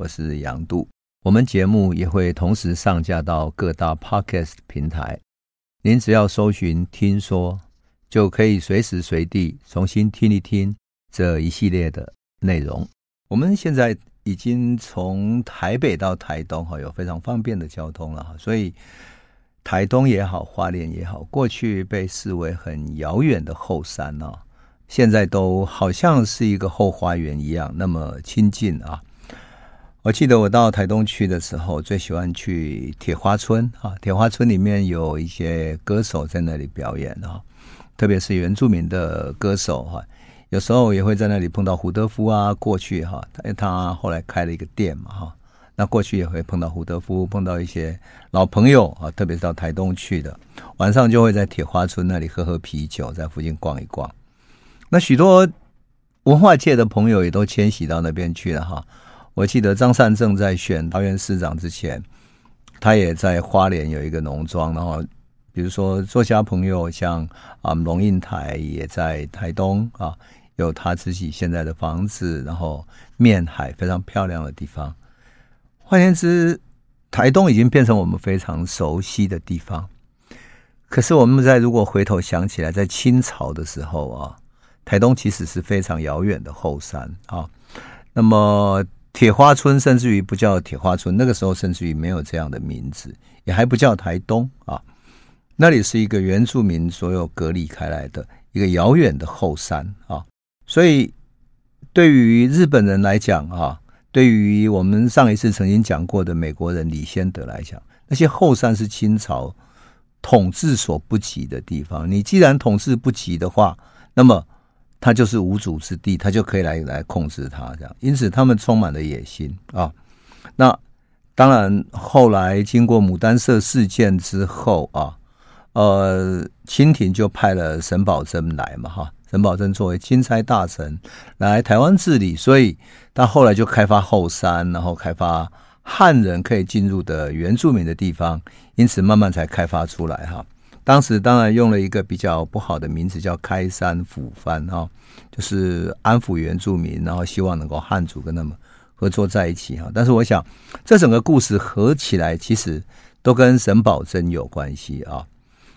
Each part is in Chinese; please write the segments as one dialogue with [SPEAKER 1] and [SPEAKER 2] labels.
[SPEAKER 1] 我是杨度。我们节目也会同时上架到各大 Podcast 平台，您只要搜寻“听说”，就可以随时随地重新听一听这一系列的内容。我们现在已经从台北到台东哈，有非常方便的交通了哈，所以台东也好，花莲也好，过去被视为很遥远的后山呢。现在都好像是一个后花园一样，那么亲近啊！我记得我到台东去的时候，最喜欢去铁花村啊。铁花村里面有一些歌手在那里表演啊，特别是原住民的歌手哈。有时候也会在那里碰到胡德夫啊，过去哈，他后来开了一个店嘛哈。那过去也会碰到胡德夫，碰到一些老朋友啊，特别是到台东去的，晚上就会在铁花村那里喝喝啤酒，在附近逛一逛。那许多文化界的朋友也都迁徙到那边去了哈。我记得张善政在选桃园市长之前，他也在花莲有一个农庄。然后，比如说作家朋友像啊龙应台也在台东啊，有他自己现在的房子，然后面海非常漂亮的地方。换言之，台东已经变成我们非常熟悉的地方。可是我们在如果回头想起来，在清朝的时候啊。台东其实是非常遥远的后山啊，那么铁花村甚至于不叫铁花村，那个时候甚至于没有这样的名字，也还不叫台东啊，那里是一个原住民所有隔离开来的一个遥远的后山啊，所以对于日本人来讲啊，对于我们上一次曾经讲过的美国人李先德来讲，那些后山是清朝统治所不及的地方，你既然统治不及的话，那么他就是无主之地，他就可以来来控制他这样，因此他们充满了野心啊。那当然，后来经过牡丹社事件之后啊，呃，清廷就派了沈葆桢来嘛，哈，沈葆桢作为钦差大臣来台湾治理，所以他后来就开发后山，然后开发汉人可以进入的原住民的地方，因此慢慢才开发出来哈。当时当然用了一个比较不好的名字，叫开山抚番哈，就是安抚原住民，然后希望能够汉族跟他们合作在一起哈。但是我想，这整个故事合起来，其实都跟沈葆桢有关系啊。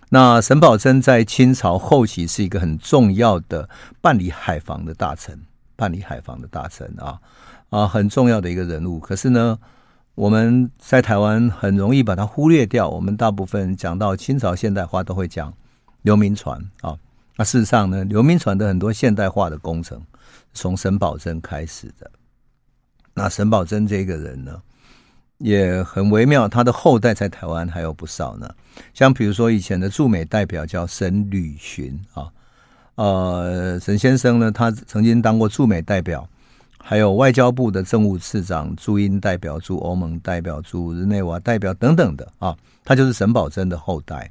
[SPEAKER 1] 那沈葆桢在清朝后期是一个很重要的办理海防的大臣，办理海防的大臣啊啊，很重要的一个人物。可是呢，我们在台湾很容易把它忽略掉。我们大部分讲到清朝现代化，都会讲刘铭传啊。那事实上呢，刘铭传的很多现代化的工程，从沈葆桢开始的。那沈葆桢这个人呢，也很微妙。他的后代在台湾还有不少呢。像比如说以前的驻美代表叫沈履寻啊，呃，沈先生呢，他曾经当过驻美代表。还有外交部的政务次长、驻英代表、驻欧盟代表、驻日内瓦代表等等的啊，他就是沈葆楨的后代。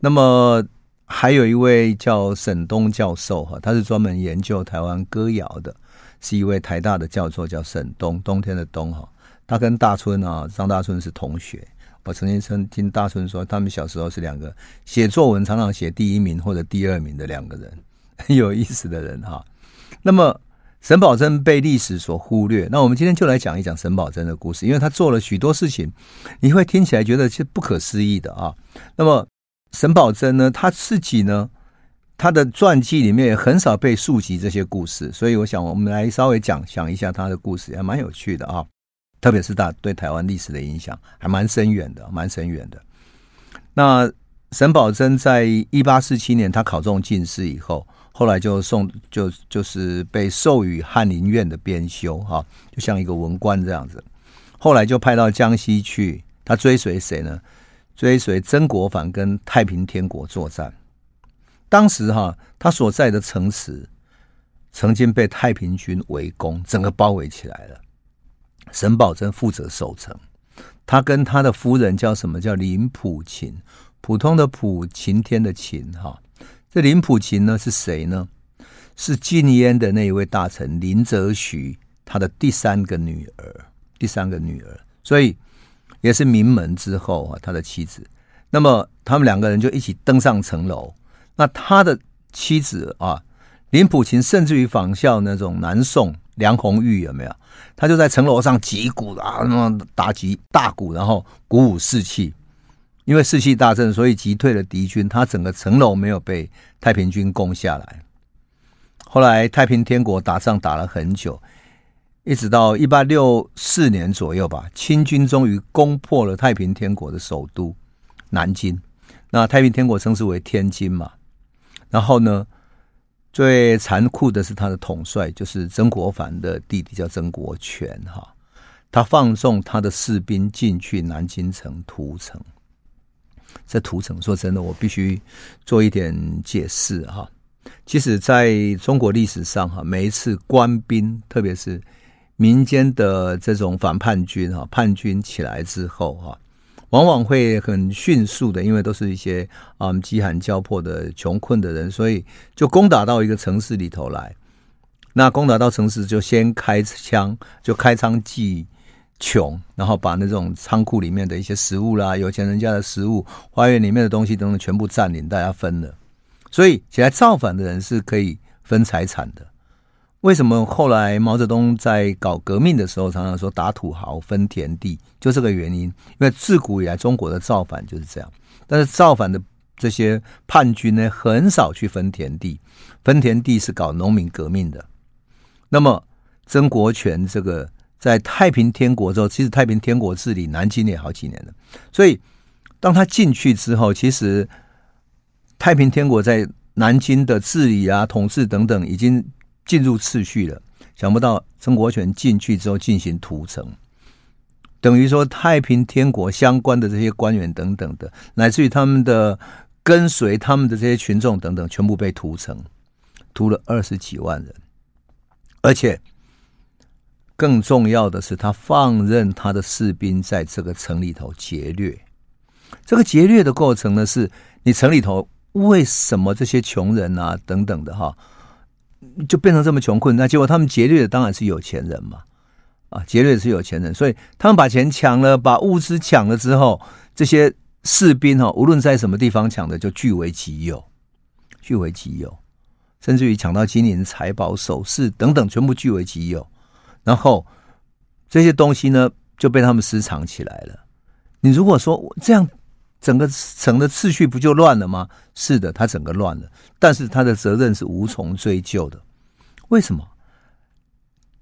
[SPEAKER 1] 那么还有一位叫沈东教授哈，他是专门研究台湾歌谣的，是一位台大的教授，叫沈东，冬天的冬哈。他跟大春啊，张大春是同学。我曾经曾听大春说，他们小时候是两个写作文常常写第一名或者第二名的两个人，很 有意思的人哈。那么。沈葆桢被历史所忽略，那我们今天就来讲一讲沈葆桢的故事，因为他做了许多事情，你会听起来觉得是不可思议的啊。那么沈葆桢呢，他自己呢，他的传记里面也很少被述及这些故事，所以我想我们来稍微讲讲一下他的故事，还蛮有趣的啊。特别是他对台湾历史的影响还蛮深远的，蛮深远的。那沈葆桢在一八四七年他考中进士以后。后来就送就就是被授予翰林院的编修哈，就像一个文官这样子。后来就派到江西去，他追随谁呢？追随曾国藩跟太平天国作战。当时哈，他所在的城池曾经被太平军围攻，整个包围起来了。沈葆楨负责守城，他跟他的夫人叫什么？叫林普勤，普通的普，晴天的晴哈。这林普琴呢是谁呢？是禁烟的那一位大臣林则徐他的第三个女儿，第三个女儿，所以也是名门之后啊，他的妻子。那么他们两个人就一起登上城楼。那他的妻子啊，林普琴甚至于仿效那种南宋梁红玉有没有？他就在城楼上击鼓啊，那么打击大鼓，然后鼓舞士气。因为士气大振，所以击退了敌军。他整个城楼没有被太平军攻下来。后来太平天国打仗打了很久，一直到一八六四年左右吧，清军终于攻破了太平天国的首都南京。那太平天国称之为天津嘛。然后呢，最残酷的是他的统帅，就是曾国藩的弟弟叫曾国荃哈。他放纵他的士兵进去南京城屠城。这屠城，说真的，我必须做一点解释哈。其实，在中国历史上哈，每一次官兵，特别是民间的这种反叛军哈，叛军起来之后哈，往往会很迅速的，因为都是一些啊饥寒交迫的穷困的人，所以就攻打到一个城市里头来。那攻打到城市，就先开枪，就开仓济穷，然后把那种仓库里面的一些食物啦、有钱人家的食物、花园里面的东西等等全部占领，大家分了。所以起来造反的人是可以分财产的。为什么后来毛泽东在搞革命的时候常常说打土豪分田地？就这个原因。因为自古以来中国的造反就是这样。但是造反的这些叛军呢，很少去分田地，分田地是搞农民革命的。那么曾国荃这个。在太平天国之后，其实太平天国治理南京也好几年了。所以，当他进去之后，其实太平天国在南京的治理啊、统治等等已经进入次序了。想不到曾国荃进去之后进行屠城，等于说太平天国相关的这些官员等等的，乃至于他们的跟随他们的这些群众等等，全部被屠城，屠了二十几万人，而且。更重要的是，他放任他的士兵在这个城里头劫掠。这个劫掠的过程呢，是你城里头为什么这些穷人啊等等的哈，就变成这么穷困？那结果他们劫掠的当然是有钱人嘛，啊，劫掠的是有钱人，所以他们把钱抢了，把物资抢了之后，这些士兵哈，无论在什么地方抢的，就据为己有，据为己有，甚至于抢到金银财宝、首饰等等，全部据为己有。然后这些东西呢，就被他们私藏起来了。你如果说这样，整个城的秩序不就乱了吗？是的，他整个乱了，但是他的责任是无从追究的。为什么？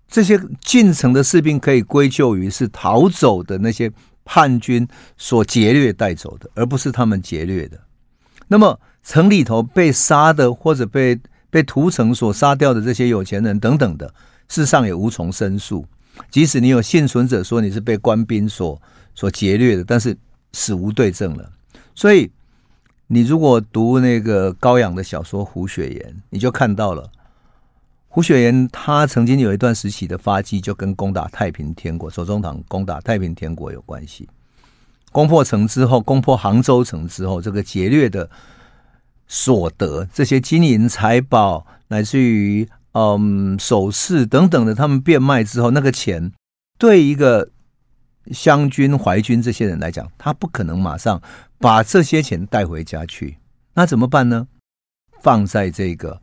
[SPEAKER 1] 这些进城的士兵可以归咎于是逃走的那些叛军所劫掠带走的，而不是他们劫掠的。那么城里头被杀的，或者被被屠城所杀掉的这些有钱人等等的。世上也无从申诉，即使你有幸存者说你是被官兵所所劫掠的，但是死无对证了。所以，你如果读那个高阳的小说《胡雪岩》，你就看到了胡雪岩他曾经有一段时期的发迹，就跟攻打太平天国、左宗棠攻打太平天国有关系。攻破城之后，攻破杭州城之后，这个劫掠的所得，这些金银财宝，乃至于。嗯，首饰等等的，他们变卖之后，那个钱对一个湘军、淮军这些人来讲，他不可能马上把这些钱带回家去。那怎么办呢？放在这个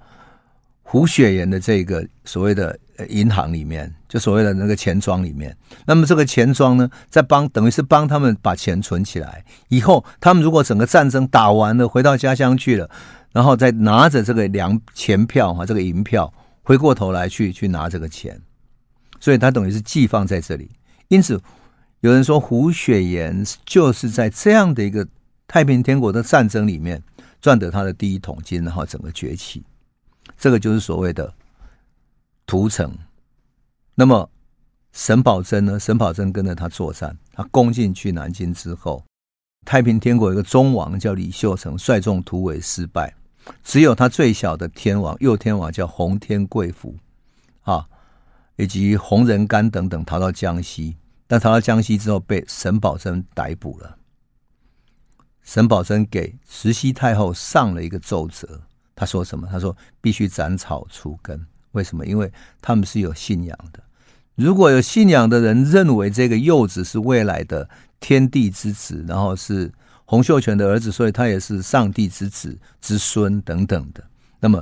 [SPEAKER 1] 胡雪岩的这个所谓的银行里面，就所谓的那个钱庄里面。那么这个钱庄呢，在帮等于是帮他们把钱存起来。以后他们如果整个战争打完了，回到家乡去了，然后再拿着这个粮钱票哈，这个银票。回过头来去去拿这个钱，所以他等于是寄放在这里。因此，有人说胡雪岩就是在这样的一个太平天国的战争里面赚得他的第一桶金，然后整个崛起。这个就是所谓的屠城。那么沈葆桢呢？沈葆桢跟着他作战，他攻进去南京之后，太平天国有个忠王叫李秀成，率众突围失败。只有他最小的天王，右天王叫洪天贵福，啊，以及洪仁干等等逃到江西，但逃到江西之后被沈葆桢逮捕了。沈葆桢给慈禧太后上了一个奏折，他说什么？他说必须斩草除根。为什么？因为他们是有信仰的。如果有信仰的人认为这个幼子是未来的天地之子，然后是。洪秀全的儿子，所以他也是上帝之子之孙等等的，那么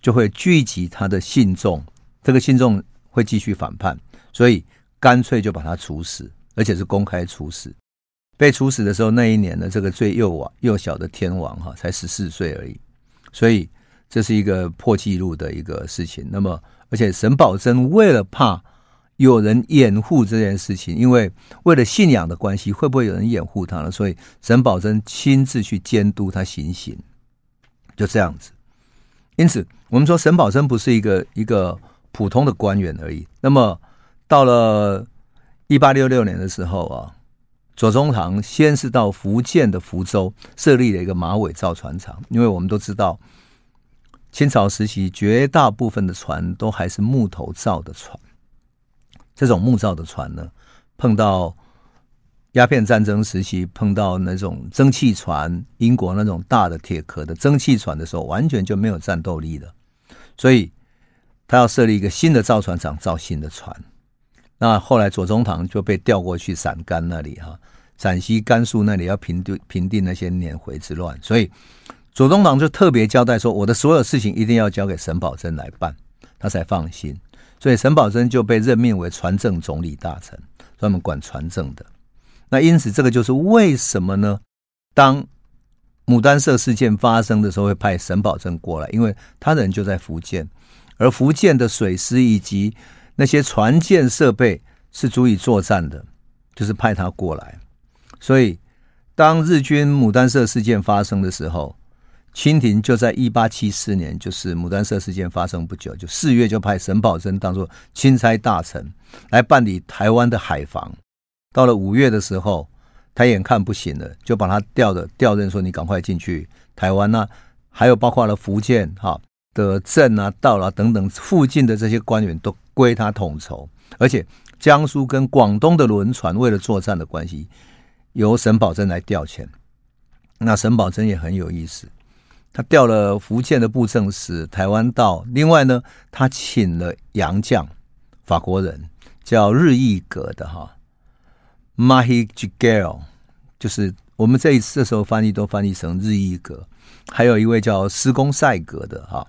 [SPEAKER 1] 就会聚集他的信众，这个信众会继续反叛，所以干脆就把他处死，而且是公开处死。被处死的时候，那一年呢，这个最幼王幼小的天王哈，才十四岁而已，所以这是一个破纪录的一个事情。那么，而且沈葆桢为了怕有人掩护这件事情，因为为了信仰的关系，会不会有人掩护他呢？所以沈葆桢亲自去监督他行刑，就这样子。因此，我们说沈葆桢不是一个一个普通的官员而已。那么，到了一八六六年的时候啊。左宗棠先是到福建的福州设立了一个马尾造船厂，因为我们都知道，清朝时期绝大部分的船都还是木头造的船。这种木造的船呢，碰到鸦片战争时期，碰到那种蒸汽船，英国那种大的铁壳的蒸汽船的时候，完全就没有战斗力了。所以，他要设立一个新的造船厂，造新的船。那后来左宗棠就被调过去陕甘那里哈，陕西、甘肃那里要平定平定那些捻回之乱，所以左宗棠就特别交代说，我的所有事情一定要交给沈葆桢来办，他才放心。所以沈葆桢就被任命为船政总理大臣，专门管船政的。那因此，这个就是为什么呢？当牡丹社事件发生的时候，会派沈葆桢过来，因为他人就在福建，而福建的水师以及那些船舰设备是足以作战的，就是派他过来。所以，当日军牡丹社事件发生的时候，清廷就在一八七四年，就是牡丹社事件发生不久，就四月就派沈葆桢当做钦差大臣来办理台湾的海防。到了五月的时候，他眼看不行了，就把他调的调任说：“你赶快进去台湾呐、啊！”还有包括了福建哈的镇啊、道啊等等附近的这些官员都。归他统筹，而且江苏跟广东的轮船为了作战的关系，由沈葆桢来调遣。那沈葆桢也很有意思，他调了福建的布政使、台湾道，另外呢，他请了洋将，法国人叫日义格的哈，Mahi Jigel，就是我们这一次的时候翻译都翻译成日义格，还有一位叫施公赛格的哈，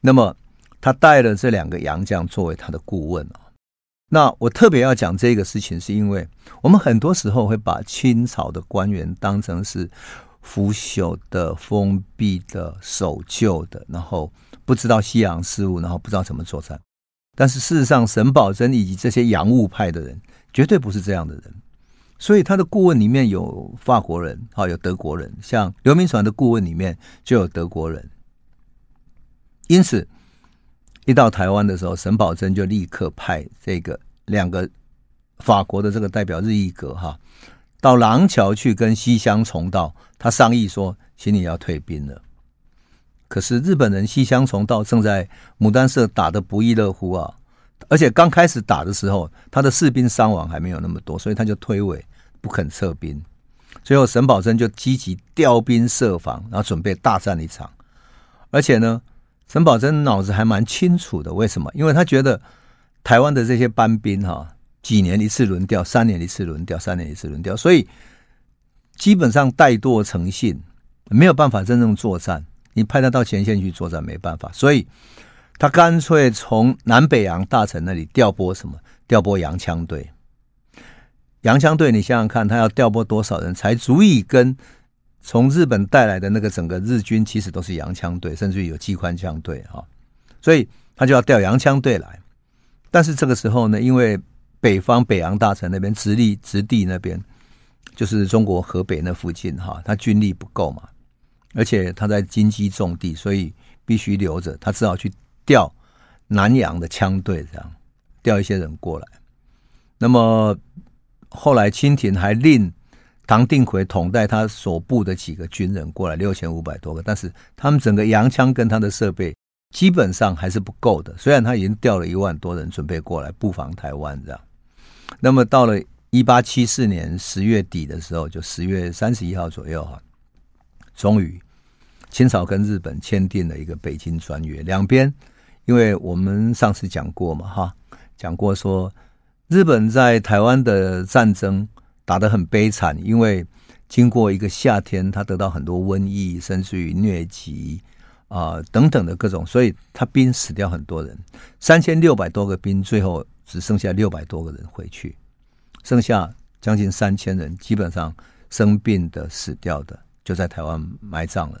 [SPEAKER 1] 那么。他带了这两个洋将作为他的顾问啊。那我特别要讲这个事情，是因为我们很多时候会把清朝的官员当成是腐朽的、封闭的、守旧的，然后不知道西洋事物，然后不知道怎么作战。但是事实上，沈葆桢以及这些洋务派的人绝对不是这样的人。所以他的顾问里面有法国人，哈，有德国人，像刘铭传的顾问里面就有德国人。因此。一到台湾的时候，沈葆桢就立刻派这个两个法国的这个代表日义格哈，到廊桥去跟西乡重道他商议说，请你要退兵了。可是日本人西乡重道正在牡丹社打得不亦乐乎啊，而且刚开始打的时候，他的士兵伤亡还没有那么多，所以他就推诿不肯撤兵。最后沈葆桢就积极调兵设防，然后准备大战一场，而且呢。沈葆桢脑子还蛮清楚的，为什么？因为他觉得台湾的这些班兵哈，几年一次轮调，三年一次轮调，三年一次轮调，所以基本上怠惰成性，没有办法真正作战。你派他到前线去作战，没办法，所以他干脆从南北洋大臣那里调拨什么？调拨洋枪队。洋枪队，你想想看，他要调拨多少人才足以跟？从日本带来的那个整个日军其实都是洋枪队，甚至于有机关枪队哈，所以他就要调洋枪队来。但是这个时候呢，因为北方北洋大臣那边直隶直隶那边就是中国河北那附近哈，他军力不够嘛，而且他在金鸡重地，所以必须留着，他只好去调南洋的枪队，这样调一些人过来。那么后来清廷还令。唐定奎统带他所部的几个军人过来，六千五百多个，但是他们整个洋枪跟他的设备基本上还是不够的。虽然他已经调了一万多人准备过来布防台湾，这样。那么到了一八七四年十月底的时候，就十月三十一号左右哈，终于清朝跟日本签订了一个北京专约。两边，因为我们上次讲过嘛，哈，讲过说日本在台湾的战争。打得很悲惨，因为经过一个夏天，他得到很多瘟疫，甚至于疟疾，啊、等等的各种，所以他兵死掉很多人，三千六百多个兵，最后只剩下六百多个人回去，剩下将近三千人，基本上生病的、死掉的，就在台湾埋葬了。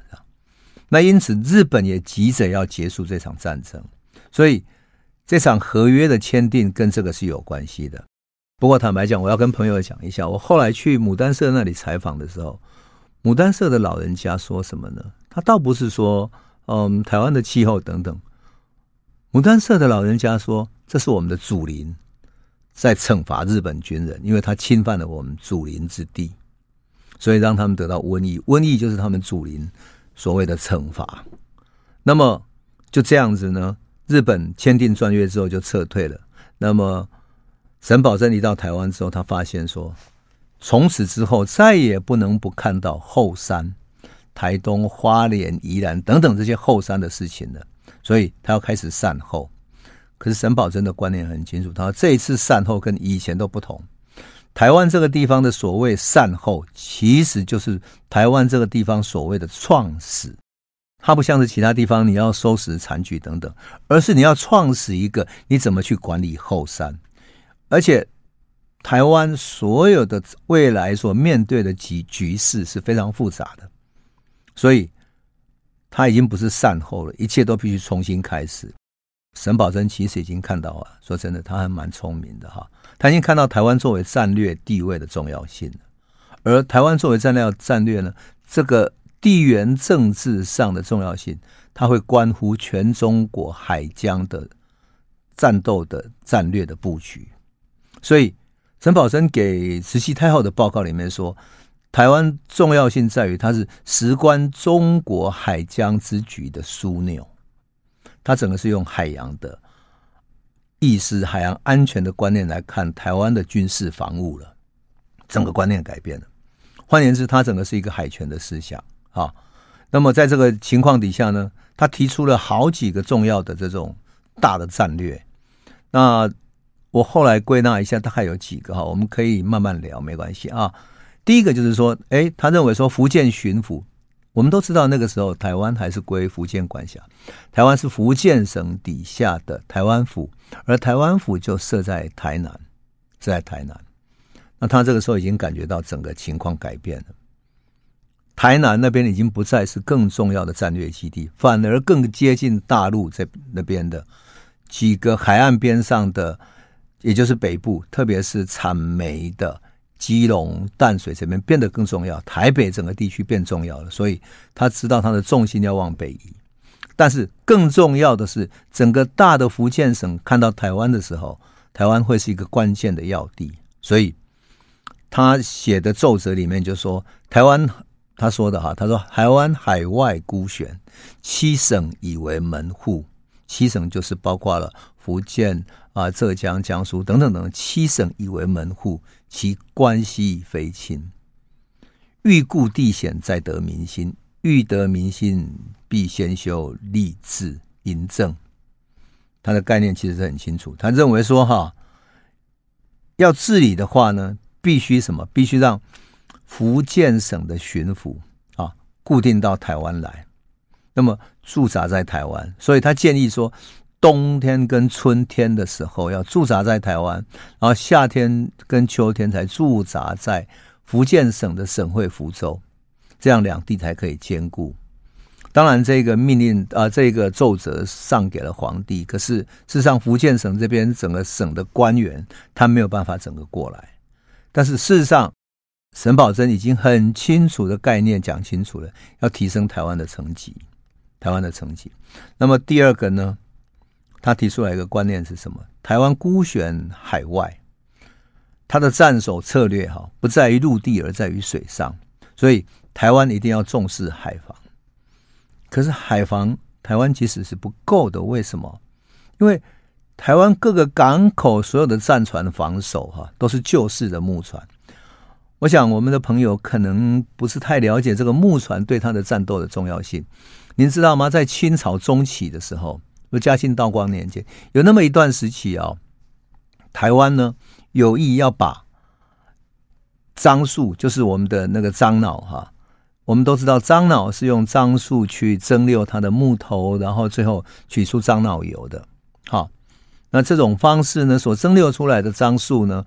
[SPEAKER 1] 那因此，日本也急着要结束这场战争，所以这场合约的签订跟这个是有关系的。不过坦白讲，我要跟朋友讲一下，我后来去牡丹社那里采访的时候，牡丹社的老人家说什么呢？他倒不是说，嗯，台湾的气候等等。牡丹社的老人家说，这是我们的祖灵在惩罚日本军人，因为他侵犯了我们祖灵之地，所以让他们得到瘟疫。瘟疫就是他们祖灵所谓的惩罚。那么就这样子呢，日本签订专约之后就撤退了。那么。沈葆桢一到台湾之后，他发现说，从此之后再也不能不看到后山、台东、花莲、宜兰等等这些后山的事情了，所以他要开始善后。可是沈葆楨的观念很清楚，他说这一次善后跟以前都不同。台湾这个地方的所谓善后，其实就是台湾这个地方所谓的创始。它不像是其他地方你要收拾残局等等，而是你要创始一个，你怎么去管理后山？而且，台湾所有的未来所面对的局局势是非常复杂的，所以他已经不是善后了，一切都必须重新开始。沈葆桢其实已经看到了，说真的，他还蛮聪明的哈，他已经看到台湾作为战略地位的重要性，而台湾作为战略战略呢，这个地缘政治上的重要性，它会关乎全中国海疆的战斗的战略的布局。所以，沈葆桢给慈禧太后的报告里面说，台湾重要性在于它是事关中国海疆之局的枢纽，它整个是用海洋的意识、海洋安全的观念来看台湾的军事防务了，整个观念改变了。换言之，它整个是一个海权的思想啊。那么，在这个情况底下呢，他提出了好几个重要的这种大的战略，那。我后来归纳一下，大概有几个哈，我们可以慢慢聊，没关系啊。第一个就是说，哎，他认为说福建巡抚，我们都知道那个时候台湾还是归福建管辖，台湾是福建省底下的台湾府，而台湾府就设在台南，设在台南。那他这个时候已经感觉到整个情况改变了，台南那边已经不再是更重要的战略基地，反而更接近大陆这那边的几个海岸边上的。也就是北部，特别是产煤的基隆、淡水这边变得更重要，台北整个地区变重要了，所以他知道他的重心要往北移。但是更重要的是，整个大的福建省看到台湾的时候，台湾会是一个关键的要地，所以他写的奏折里面就说，台湾他说的哈，他说台湾海外孤悬，七省以为门户，七省就是包括了福建。啊，浙江、江苏等等等七省以为门户，其关系非亲。欲固地险，再得民心；欲得民心，必先修吏治营政。他的概念其实是很清楚。他认为说，哈，要治理的话呢，必须什么？必须让福建省的巡抚啊，固定到台湾来，那么驻扎在台湾。所以他建议说。冬天跟春天的时候要驻扎在台湾，然后夏天跟秋天才驻扎在福建省的省会福州，这样两地才可以兼顾。当然，这个命令啊、这个奏折上给了皇帝，可是事实上福建省这边整个省的官员他没有办法整个过来。但是事实上，沈葆桢已经很清楚的概念讲清楚了，要提升台湾的成绩，台湾的成绩。那么第二个呢？他提出来一个观念是什么？台湾孤悬海外，他的战守策略哈，不在于陆地，而在于水上。所以台湾一定要重视海防。可是海防台湾其实是不够的，为什么？因为台湾各个港口所有的战船防守哈，都是旧式的木船。我想我们的朋友可能不是太了解这个木船对它的战斗的重要性。您知道吗？在清朝中期的时候。嘉庆、道光年间，有那么一段时期啊、哦，台湾呢有意要把樟树，就是我们的那个樟脑哈，我们都知道樟脑是用樟树去蒸馏它的木头，然后最后取出樟脑油的。好，那这种方式呢，所蒸馏出来的樟树呢，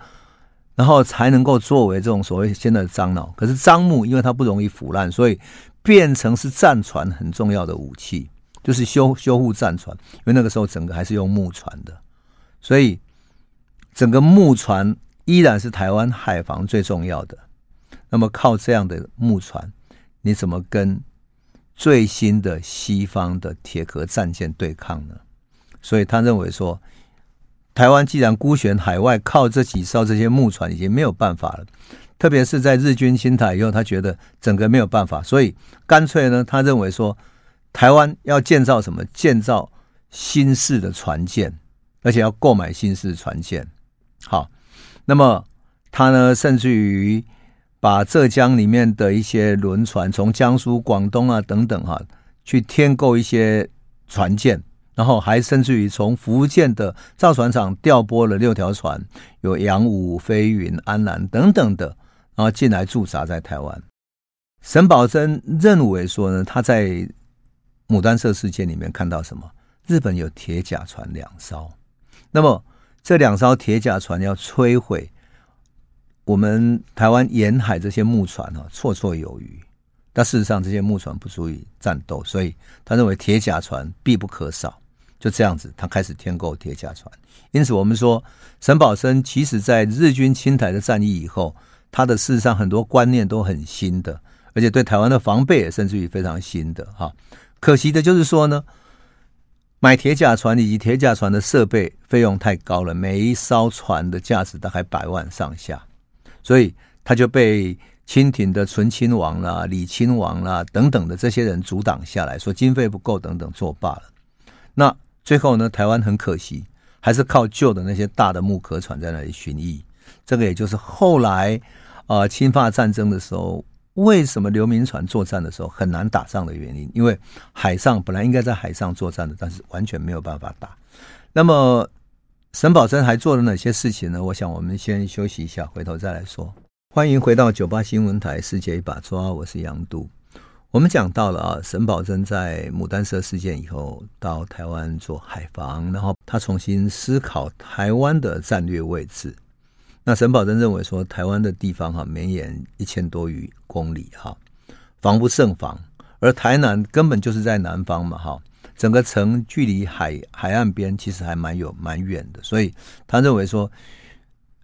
[SPEAKER 1] 然后才能够作为这种所谓现在的樟脑。可是樟木因为它不容易腐烂，所以变成是战船很重要的武器，就是修修护战船。因为那个时候整个还是用木船的，所以整个木船依然是台湾海防最重要的。那么靠这样的木船。你怎么跟最新的西方的铁壳战舰对抗呢？所以他认为说，台湾既然孤悬海外，靠这几艘这些木船已经没有办法了。特别是在日军侵台以后，他觉得整个没有办法，所以干脆呢，他认为说，台湾要建造什么？建造新式的船舰，而且要购买新式船舰。好，那么他呢，甚至于。把浙江里面的一些轮船，从江苏、广东啊等等哈、去添购一些船舰，然后还甚至于从福建的造船厂调拨了六条船，有阳武、飞云、安南等等的，然后进来驻扎在台湾。沈葆楨认为说呢，他在牡丹社事件里面看到什么？日本有铁甲船两艘，那么这两艘铁甲船要摧毁。我们台湾沿海这些木船啊，绰绰有余，但事实上这些木船不足以战斗，所以他认为铁甲船必不可少。就这样子，他开始添购铁甲船。因此，我们说沈葆楨其实在日军侵台的战役以后，他的事实上很多观念都很新的，而且对台湾的防备也甚至于非常新的哈。可惜的就是说呢，买铁甲船以及铁甲船的设备费用太高了，每一艘船的价值大概百万上下。所以他就被清廷的醇亲王啦、李亲王啦等等的这些人阻挡下来，说经费不够等等作罢了。那最后呢，台湾很可惜，还是靠旧的那些大的木壳船在那里巡弋。这个也就是后来啊，侵华战争的时候，为什么刘铭传作战的时候很难打仗的原因，因为海上本来应该在海上作战的，但是完全没有办法打。那么。沈葆桢还做了哪些事情呢？我想我们先休息一下，回头再来说。欢迎回到九八新闻台《世界一把抓》，我是杨渡。我们讲到了啊，沈葆桢在牡丹社事件以后到台湾做海防，然后他重新思考台湾的战略位置。那沈葆桢认为说，台湾的地方哈，绵延一千多余公里哈，防不胜防，而台南根本就是在南方嘛哈。整个城距离海海岸边其实还蛮有蛮远的，所以他认为说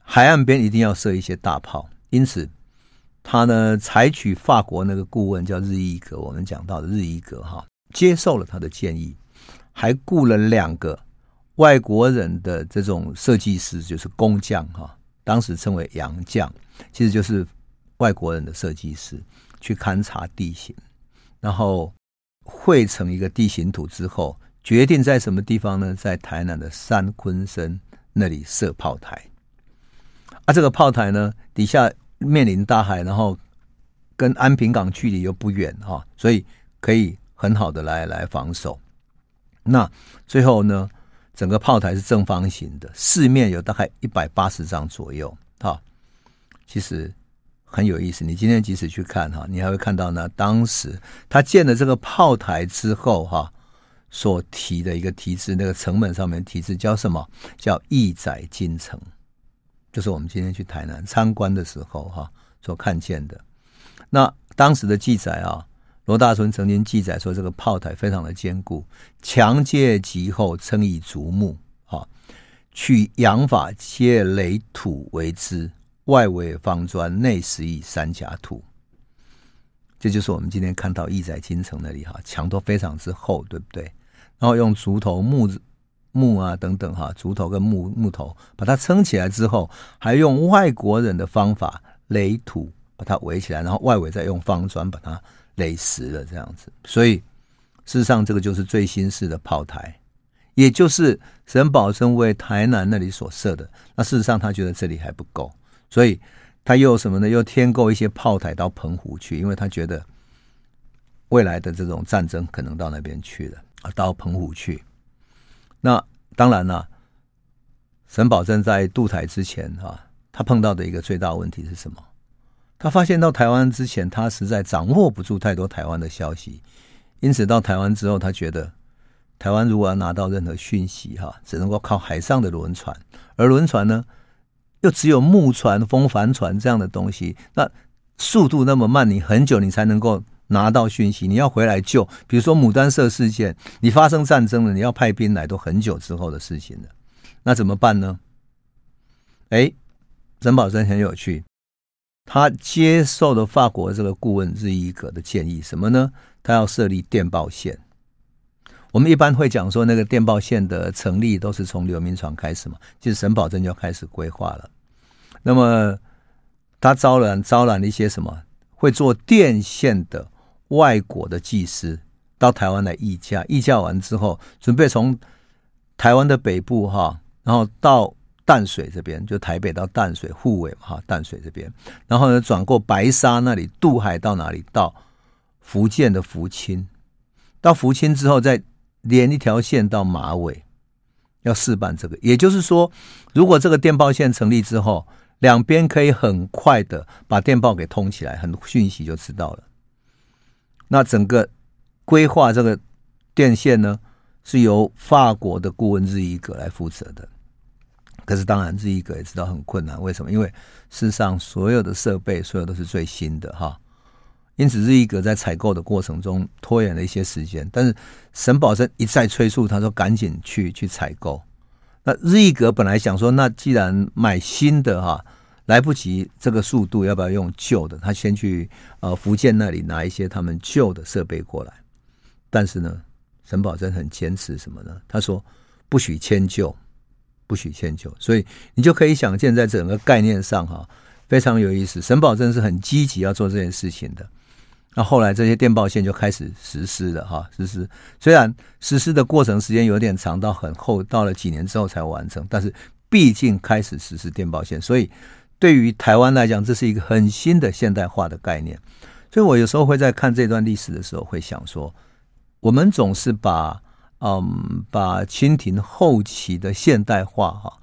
[SPEAKER 1] 海岸边一定要设一些大炮，因此他呢采取法国那个顾问叫日伊格，我们讲到的日伊格哈，接受了他的建议，还雇了两个外国人的这种设计师，就是工匠哈，当时称为洋匠，其实就是外国人的设计师去勘察地形，然后。绘成一个地形图之后，决定在什么地方呢？在台南的三鲲鯓那里设炮台。啊，这个炮台呢，底下面临大海，然后跟安平港距离又不远哈，所以可以很好的来来防守。那最后呢，整个炮台是正方形的，四面有大概一百八十丈左右。哈，其实。很有意思，你今天即使去看哈，你还会看到呢。当时他建了这个炮台之后哈，所提的一个题字，那个成本上面题字叫什么？叫“义载金城”，就是我们今天去台南参观的时候哈所看见的。那当时的记载啊，罗大春曾经记载说，这个炮台非常的坚固，墙阶极厚，称以竹木，哈，取洋法皆垒土为之。外围方砖，内实以三甲土，这就是我们今天看到义载金城那里哈，墙都非常之厚，对不对？然后用竹头、木木啊等等哈，竹头跟木木头把它撑起来之后，还用外国人的方法垒土把它围起来，然后外围再用方砖把它垒实了，这样子。所以事实上，这个就是最新式的炮台。也就是沈葆桢为台南那里所设的。那事实上，他觉得这里还不够。所以他又什么呢？又添购一些炮台到澎湖去，因为他觉得未来的这种战争可能到那边去了啊，到澎湖去。那当然了，沈葆桢在渡台之前哈，他碰到的一个最大问题是什么？他发现到台湾之前，他实在掌握不住太多台湾的消息，因此到台湾之后，他觉得台湾如果要拿到任何讯息，哈，只能够靠海上的轮船，而轮船呢，又只有木船、风帆船这样的东西，那速度那么慢，你很久你才能够拿到讯息，你要回来救，比如说牡丹社事件，你发生战争了，你要派兵来，都很久之后的事情了，那怎么办呢？哎，沈葆楨很有趣。他接受的法国这个顾问日伊格的建议，什么呢？他要设立电报线。我们一般会讲说，那个电报线的成立都是从刘铭传开始嘛，就是沈葆桢就开始规划了。那么他招揽招揽了一些什么会做电线的外国的技师到台湾来议价，议价完之后，准备从台湾的北部哈，然后到。淡水这边就台北到淡水沪尾哈，淡水这边，然后呢转过白沙那里渡海到哪里？到福建的福清，到福清之后再连一条线到马尾，要试办这个。也就是说，如果这个电报线成立之后，两边可以很快的把电报给通起来，很多讯息就知道了。那整个规划这个电线呢，是由法国的顾问日伊格来负责的。可是当然，日伊格也知道很困难。为什么？因为世上，所有的设备，所有都是最新的哈。因此，日伊格在采购的过程中拖延了一些时间。但是，沈宝珍一再催促，他说：“赶紧去去采购。”那日伊格本来想说：“那既然买新的哈，来不及这个速度，要不要用旧的？他先去呃福建那里拿一些他们旧的设备过来。”但是呢，沈宝珍很坚持什么呢？他说：“不许迁就。”不许迁就，所以你就可以想见，在整个概念上哈，非常有意思。沈葆桢是很积极要做这件事情的。那后来这些电报线就开始实施了哈，实施虽然实施的过程时间有点长，到很后，到了几年之后才完成，但是毕竟开始实施电报线，所以对于台湾来讲，这是一个很新的现代化的概念。所以我有时候会在看这段历史的时候，会想说，我们总是把。嗯，把清廷后期的现代化哈，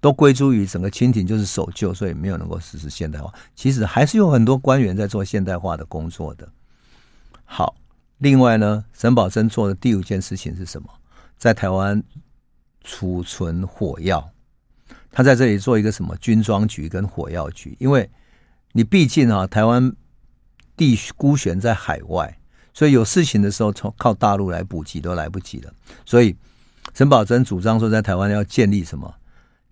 [SPEAKER 1] 都归诸于整个清廷就是守旧，所以没有能够实施现代化。其实还是有很多官员在做现代化的工作的。好，另外呢，沈葆桢做的第五件事情是什么？在台湾储存火药，他在这里做一个什么军装局跟火药局？因为你毕竟啊，台湾地孤悬在海外。所以有事情的时候，从靠大陆来补给都来不及了。所以沈葆桢主张说，在台湾要建立什么？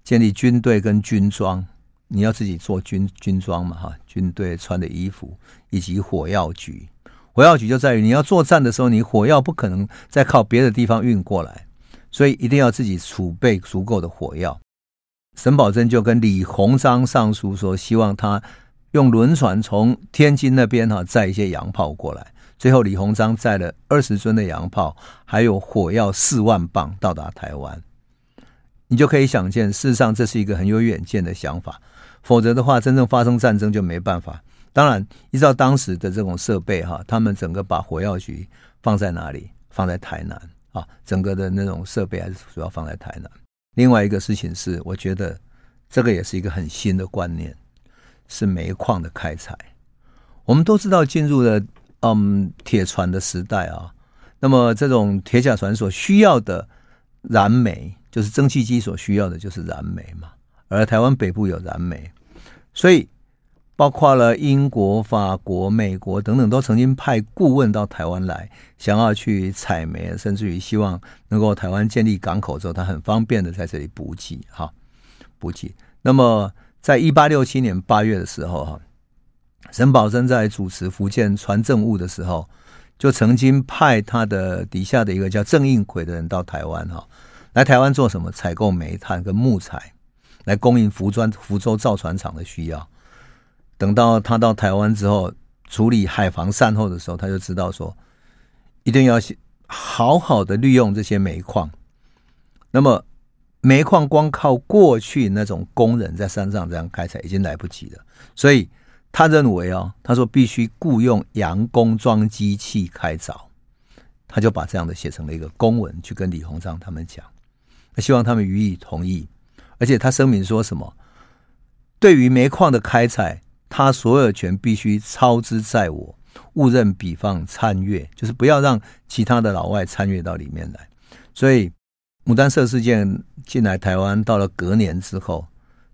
[SPEAKER 1] 建立军队跟军装，你要自己做军军装嘛，哈，军队穿的衣服以及火药局。火药局就在于你要作战的时候，你火药不可能再靠别的地方运过来，所以一定要自己储备足够的火药。沈葆桢就跟李鸿章上书说，希望他用轮船从天津那边哈载一些洋炮过来。最后，李鸿章载了二十吨的洋炮，还有火药四万磅到达台湾。你就可以想见，事实上这是一个很有远见的想法。否则的话，真正发生战争就没办法。当然，依照当时的这种设备哈，他们整个把火药局放在哪里？放在台南啊，整个的那种设备还是主要放在台南。另外一个事情是，我觉得这个也是一个很新的观念，是煤矿的开采。我们都知道进入了。嗯，铁船的时代啊，那么这种铁甲船所需要的燃煤，就是蒸汽机所需要的就是燃煤嘛。而台湾北部有燃煤，所以包括了英国、法国、美国等等，都曾经派顾问到台湾来，想要去采煤，甚至于希望能够台湾建立港口之后，它很方便的在这里补给，哈，补给。那么在一八六七年八月的时候，哈。沈葆桢在主持福建传政务的时候，就曾经派他的底下的一个叫郑应奎的人到台湾哈，来台湾做什么？采购煤炭跟木材，来供应福专福州造船厂的需要。等到他到台湾之后，处理海防善后的时候，他就知道说，一定要好好的利用这些煤矿。那么，煤矿光靠过去那种工人在山上这样开采已经来不及了，所以。他认为哦，他说必须雇用洋工装机器开凿，他就把这样的写成了一个公文，去跟李鸿章他们讲，他希望他们予以同意。而且他声明说什么，对于煤矿的开采，他所有权必须操之在我，勿任彼方参阅，就是不要让其他的老外参阅到里面来。所以，牡丹社事件进来台湾，到了隔年之后，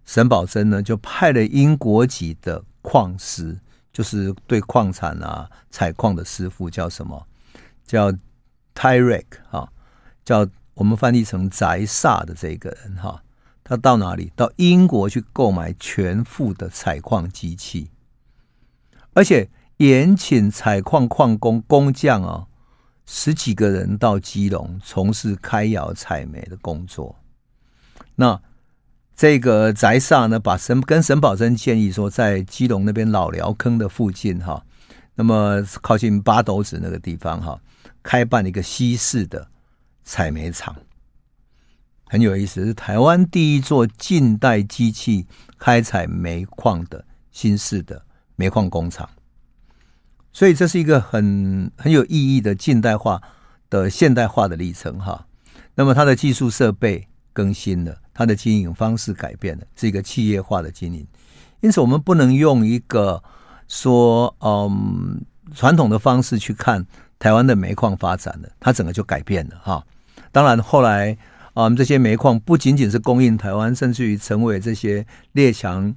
[SPEAKER 1] 沈葆楨呢就派了英国籍的矿师，就是对矿产啊采矿的师傅，叫什么？叫 Tyrek 哈，叫我们翻译成宅煞的这个人哈。他到哪里？到英国去购买全副的采矿机器，而且延请采矿矿工工匠啊，十几个人到基隆从事开窑采煤的工作。那这个翟萨呢，把沈跟沈葆楨建议说，在基隆那边老寮坑的附近哈，那么靠近八斗子那个地方哈，开办一个西式的采煤厂。很有意思，是台湾第一座近代机器开采煤矿的新式的煤矿工厂，所以这是一个很很有意义的近代化的现代化的历程哈。那么它的技术设备更新了，它的经营方式改变了，是一个企业化的经营。因此，我们不能用一个说嗯传统的方式去看台湾的煤矿发展了，它整个就改变了哈。当然后来。啊，我们这些煤矿不仅仅是供应台湾，甚至于成为这些列强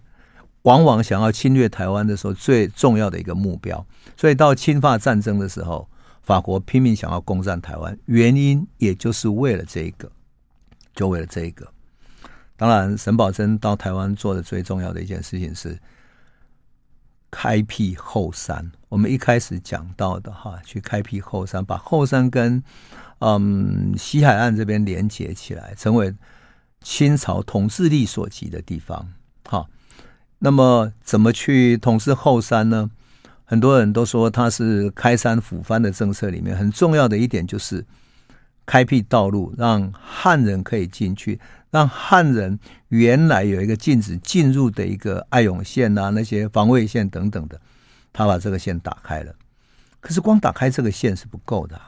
[SPEAKER 1] 往往想要侵略台湾的时候最重要的一个目标。所以到侵法战争的时候，法国拼命想要攻占台湾，原因也就是为了这个，就为了这一个。当然，沈葆桢到台湾做的最重要的一件事情是开辟后山。我们一开始讲到的哈，去开辟后山，把后山跟嗯，西海岸这边连接起来，成为清朝统治力所及的地方。好，那么怎么去统治后山呢？很多人都说它是开山抚番的政策里面很重要的一点，就是开辟道路，让汉人可以进去，让汉人原来有一个禁止进入的一个爱永线啊，那些防卫线等等的，他把这个线打开了。可是光打开这个线是不够的。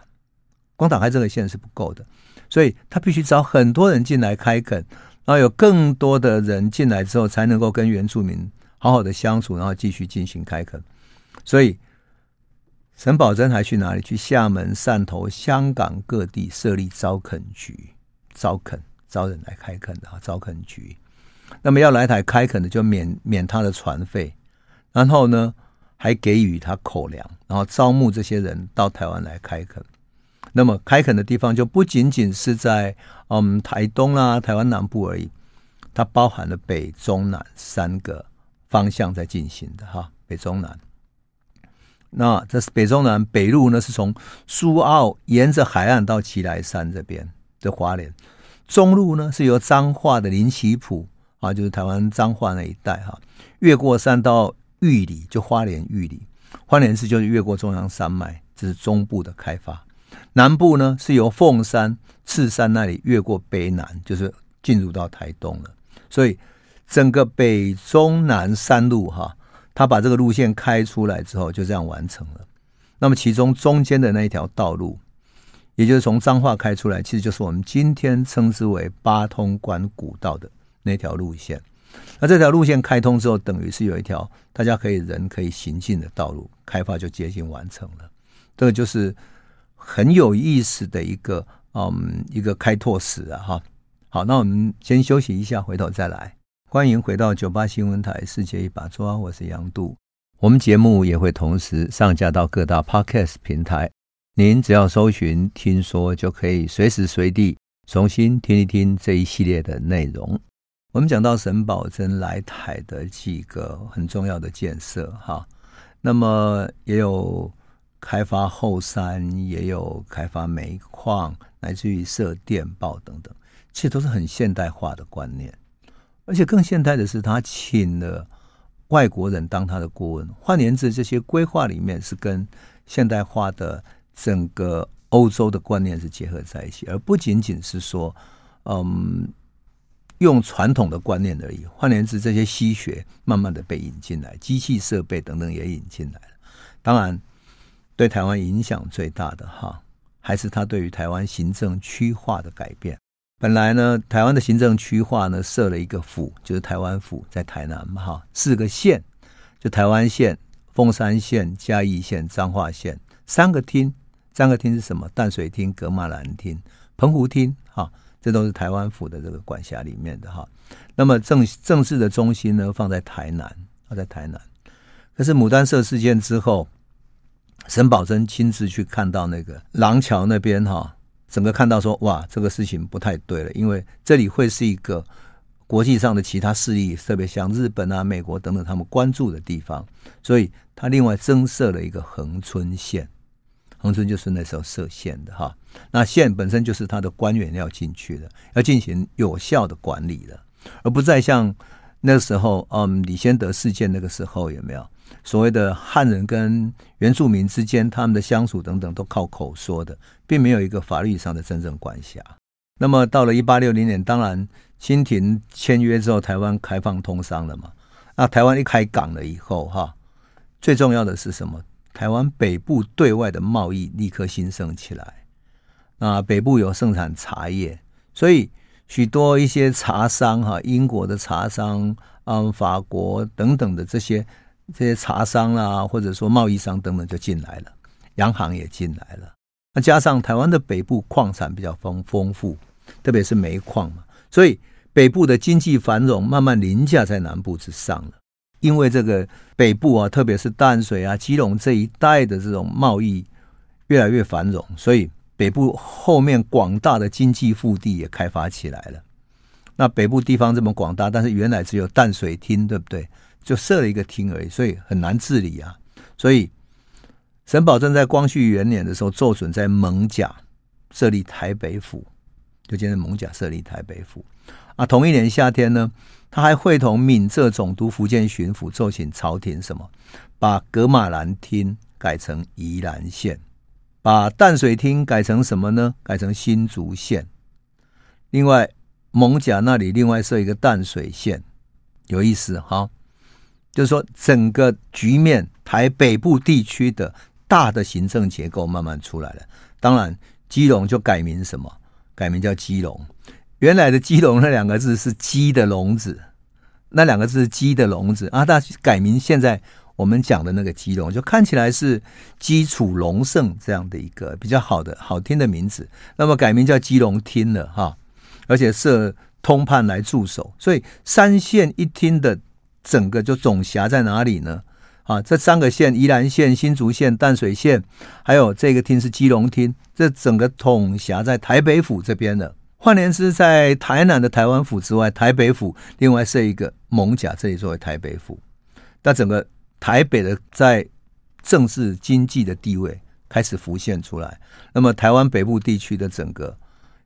[SPEAKER 1] 光打开这个线是不够的，所以他必须找很多人进来开垦，然后有更多的人进来之后，才能够跟原住民好好的相处，然后继续进行开垦。所以沈葆楨还去哪里？去厦门、汕头、香港各地设立招垦局，招垦招人来开垦的啊，招垦局。那么要来台开垦的，就免免他的船费，然后呢，还给予他口粮，然后招募这些人到台湾来开垦。那么开垦的地方就不仅仅是在嗯台东啦、啊、台湾南部而已，它包含了北中南三个方向在进行的哈，北中南。那这是北中南北路呢，是从苏澳沿着海岸到奇来山这边的花莲；中路呢是由彰化的林奇埔啊，就是台湾彰化那一带哈，越过山到玉里，就花莲玉里，花莲市就是越过中央山脉，这是中部的开发。南部呢，是由凤山、赤山那里越过北南，就是进入到台东了。所以整个北中南三路哈，他把这个路线开出来之后，就这样完成了。那么其中中间的那一条道路，也就是从彰化开出来，其实就是我们今天称之为八通关古道的那条路线。那这条路线开通之后，等于是有一条大家可以人可以行进的道路，开发就接近完成了。这个就是。很有意思的一个嗯，一个开拓史啊哈。好，那我们先休息一下，回头再来。欢迎回到九八新闻台世界一把抓，我是杨度。我们节目也会同时上架到各大 Podcast 平台，您只要搜寻“听说”，就可以随时随地重新听一听这一系列的内容。我们讲到沈葆楨来台的几个很重要的建设哈，那么也有。开发后山，也有开发煤矿，乃至于设电报等等，其实都是很现代化的观念。而且更现代的是，他请了外国人当他的顾问。换言之，这些规划里面是跟现代化的整个欧洲的观念是结合在一起，而不仅仅是说，嗯，用传统的观念而已。换言之，这些西学慢慢的被引进来，机器设备等等也引进来了。当然。对台湾影响最大的哈，还是他对于台湾行政区划的改变。本来呢，台湾的行政区划呢设了一个府，就是台湾府在台南嘛哈，四个县就台湾县、凤山县、嘉义县、彰化县三个厅。三个厅是什么？淡水厅、噶玛兰厅、澎湖厅，哈，这都是台湾府的这个管辖里面的哈。那么正正式的中心呢，放在台南，放在台南。可是牡丹社事件之后，沈葆桢亲自去看到那个廊桥那边哈，整个看到说哇，这个事情不太对了，因为这里会是一个国际上的其他势力，特别像日本啊、美国等等他们关注的地方，所以他另外增设了一个恒春县。恒春就是那时候设县的哈，那县本身就是他的官员要进去的，要进行有效的管理的，而不再像那时候，嗯，李先德事件那个时候有没有所谓的汉人跟原住民之间他们的相处等等都靠口说的，并没有一个法律上的真正管辖。那么到了一八六零年，当然清廷签约之后，台湾开放通商了嘛，那台湾一开港了以后哈，最重要的是什么？台湾北部对外的贸易立刻兴盛起来，那北部有盛产茶叶，所以许多一些茶商哈，英国的茶商，嗯，法国等等的这些这些茶商啊，或者说贸易商等等就进来了，洋行也进来了。那加上台湾的北部矿产比较丰丰富，特别是煤矿嘛，所以北部的经济繁荣慢慢凌驾在南部之上了。因为这个北部啊，特别是淡水啊、基隆这一带的这种贸易越来越繁荣，所以北部后面广大的经济腹地也开发起来了。那北部地方这么广大，但是原来只有淡水厅，对不对？就设了一个厅而已，所以很难治理啊。所以沈葆桢在光绪元年的时候，奏准在艋甲设立台北府，就现在艋甲设立台北府。啊，同一年夏天呢。他还会同闽浙总督、福建巡抚奏请朝廷什么，把噶玛兰厅改成宜兰县，把淡水厅改成什么呢？改成新竹县。另外，蒙甲那里另外设一个淡水县，有意思哈。就是说，整个局面，台北部地区的大的行政结构慢慢出来了。当然，基隆就改名什么？改名叫基隆。原来的基隆那两个字是鸡的笼子，那两个字是鸡的笼子啊，大改名现在我们讲的那个基隆，就看起来是基础隆盛这样的一个比较好的好听的名字。那么改名叫基隆厅了哈，而且设通判来驻守，所以三县一厅的整个就总辖在哪里呢？啊，这三个县：宜兰县、新竹县、淡水县，还有这个厅是基隆厅，这整个统辖在台北府这边的。换言之，在台南的台湾府之外，台北府另外设一个艋舺，这里作为台北府。那整个台北的在政治经济的地位开始浮现出来，那么台湾北部地区的整个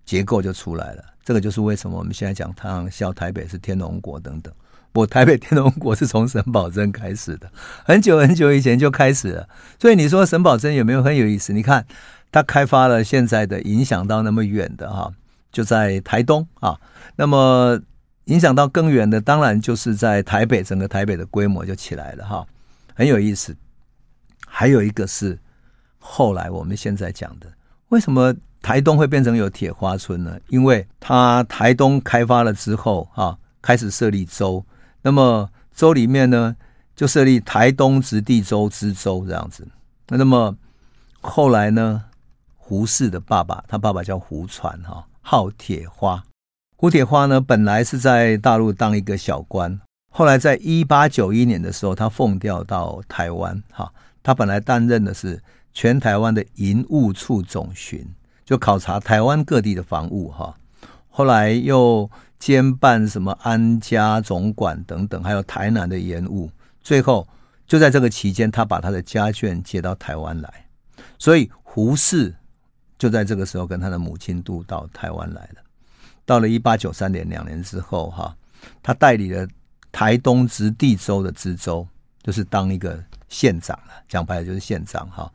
[SPEAKER 1] 结构就出来了。这个就是为什么我们现在讲他笑台北是天龙国等等。不，台北天龙国是从沈葆桢开始的，很久很久以前就开始了。所以你说沈葆桢有没有很有意思？你看他开发了现在的影响到那么远的哈。就在台东啊，那么影响到更远的，当然就是在台北，整个台北的规模就起来了哈，很有意思。还有一个是后来我们现在讲的，为什么台东会变成有铁花村呢？因为它台东开发了之后啊，开始设立州，那么州里面呢就设立台东直地州知州这样子。那么后来呢，胡适的爸爸，他爸爸叫胡传哈。号铁花，胡铁花呢，本来是在大陆当一个小官，后来在一八九一年的时候，他奉调到台湾，哈，他本来担任的是全台湾的营务处总巡，就考察台湾各地的防务，哈，后来又兼办什么安家总管等等，还有台南的盐务，最后就在这个期间，他把他的家眷接到台湾来，所以胡适。就在这个时候，跟他的母亲渡到台湾来了。到了一八九三年，两年之后，哈，他代理了台东直地州的知州，就是当一个县长了。讲白了就是县长，哈。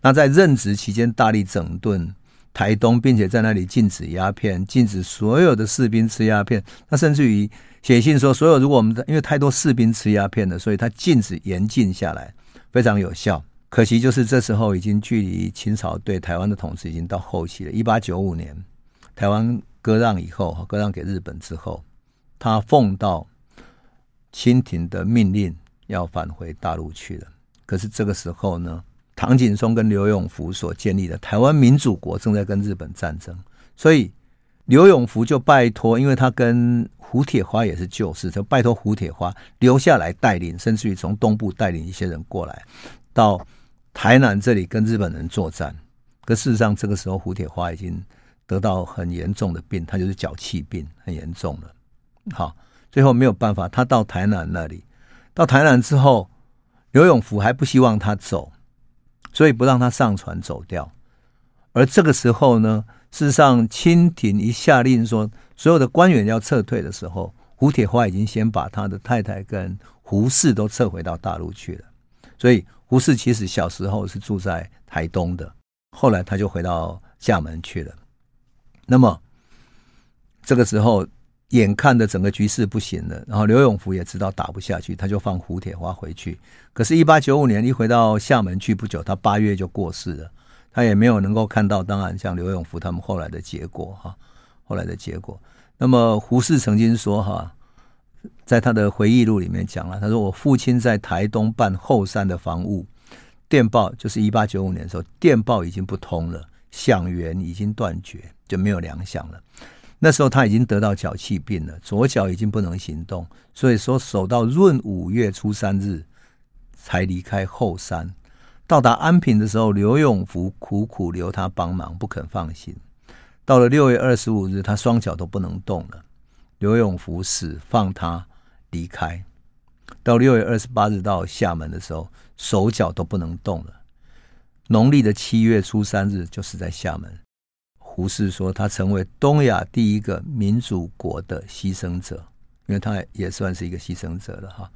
[SPEAKER 1] 那在任职期间，大力整顿台东，并且在那里禁止鸦片，禁止所有的士兵吃鸦片。那甚至于写信说，所有如果我们的因为太多士兵吃鸦片了，所以他禁止严禁下来，非常有效。可惜就是这时候已经距离清朝对台湾的统治已经到后期了。一八九五年，台湾割让以后，割让给日本之后，他奉到清廷的命令要返回大陆去了。可是这个时候呢，唐景崧跟刘永福所建立的台湾民主国正在跟日本战争，所以刘永福就拜托，因为他跟胡铁花也是旧识，就拜托胡铁花留下来带领，甚至于从东部带领一些人过来到台南这里跟日本人作战。可事实上，这个时候胡铁花已经得到很严重的病，他就是脚气病，很严重了。好，最后没有办法，他到台南那里，到台南之后，刘永福还不希望他走，所以不让他上船走掉。而这个时候呢，事实上，清廷一下令说所有的官员要撤退的时候，胡铁花已经先把他的太太跟胡适都撤回到大陆去了。所以胡适其实小时候是住在台东的，后来他就回到厦门去了。那么这个时候，眼看着整个局势不行了，然后刘永福也知道打不下去，他就放胡铁花回去。可是，一八九五年一回到厦门去不久，他八月就过世了。他也没有能够看到，当然像刘永福他们后来的结果哈，后来的结果。那么胡适曾经说哈，在他的回忆录里面讲了，他说我父亲在台东办后山的防务，电报就是一八九五年的时候，电报已经不通了，响源已经断绝，就没有粮饷了。那时候他已经得到脚气病了，左脚已经不能行动，所以说守到闰五月初三日才离开后山。到达安平的时候，刘永福苦苦留他帮忙，不肯放行。到了六月二十五日，他双脚都不能动了。刘永福死，放他离开。到六月二十八日到厦门的时候，手脚都不能动了。农历的七月初三日，就是在厦门。胡适说，他成为东亚第一个民主国的牺牲者，因为他也算是一个牺牲者了哈。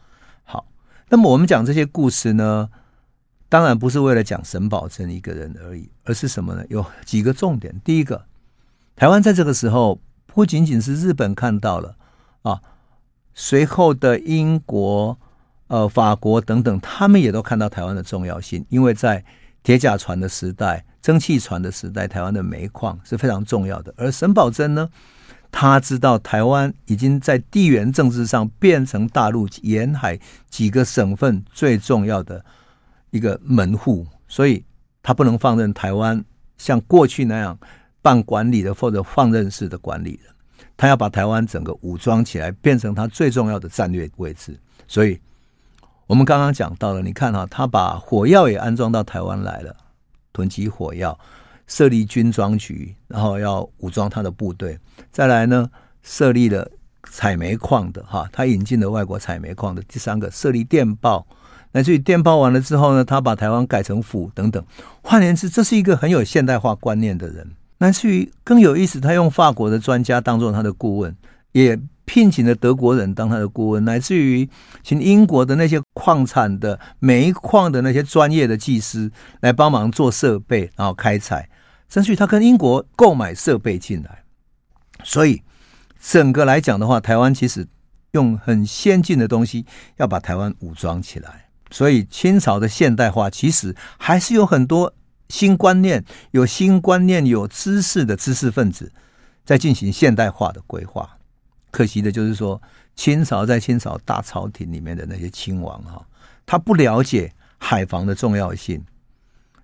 [SPEAKER 1] 好，那么我们讲这些故事呢，当然不是为了讲沈葆桢一个人而已，而是什么呢？有几个重点。第一个，台湾在这个时候不仅仅是日本看到了啊，随后的英国、呃法国等等，他们也都看到台湾的重要性。因为在铁甲船的时代、蒸汽船的时代，台湾的煤矿是非常重要的。而沈葆桢呢，他知道台湾已经在地缘政治上变成大陆沿海几个省份最重要的。一个门户，所以他不能放任台湾像过去那样半管理的或者放任式的管理的，他要把台湾整个武装起来，变成他最重要的战略位置。所以，我们刚刚讲到了，你看哈，他把火药也安装到台湾来了，囤积火药，设立军装局，然后要武装他的部队。再来呢，设立了采煤矿的哈，他引进了外国采煤矿的。第三个，设立电报。乃至于电报完了之后呢，他把台湾改成府等等。换言之，这是一个很有现代化观念的人。乃至于更有意思，他用法国的专家当做他的顾问，也聘请了德国人当他的顾问，乃至于请英国的那些矿产的煤矿的那些专业的技师来帮忙做设备，然后开采。甚至于他跟英国购买设备进来。所以整个来讲的话，台湾其实用很先进的东西要把台湾武装起来。所以清朝的现代化其实还是有很多新观念、有新观念、有知识的知识分子在进行现代化的规划。可惜的就是说，清朝在清朝大朝廷里面的那些亲王哈，他不了解海防的重要性，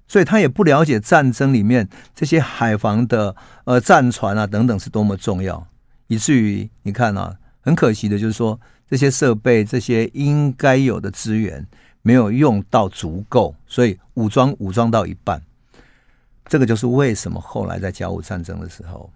[SPEAKER 1] 所以他也不了解战争里面这些海防的呃战船啊等等是多么重要，以至于你看啊，很可惜的就是说，这些设备、这些应该有的资源。没有用到足够，所以武装武装到一半，这个就是为什么后来在甲午战争的时候，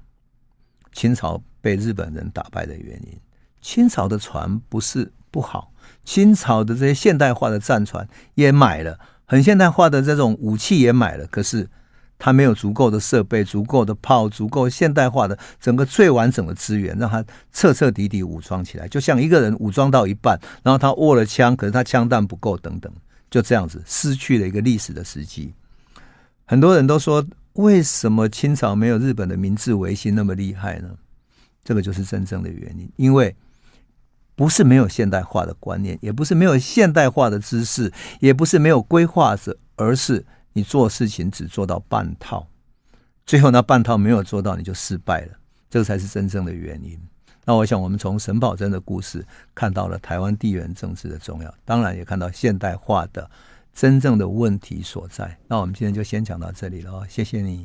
[SPEAKER 1] 清朝被日本人打败的原因。清朝的船不是不好，清朝的这些现代化的战船也买了，很现代化的这种武器也买了，可是。他没有足够的设备、足够的炮、足够现代化的整个最完整的资源，让他彻彻底底武装起来。就像一个人武装到一半，然后他握了枪，可是他枪弹不够，等等，就这样子失去了一个历史的时机。很多人都说，为什么清朝没有日本的明治维新那么厉害呢？这个就是真正的原因，因为不是没有现代化的观念，也不是没有现代化的知识，也不是没有规划者，而是。你做事情只做到半套，最后那半套没有做到，你就失败了，这个才是真正的原因。那我想，我们从沈葆楨的故事看到了台湾地缘政治的重要，当然也看到现代化的真正的问题所在。那我们今天就先讲到这里了，谢谢你。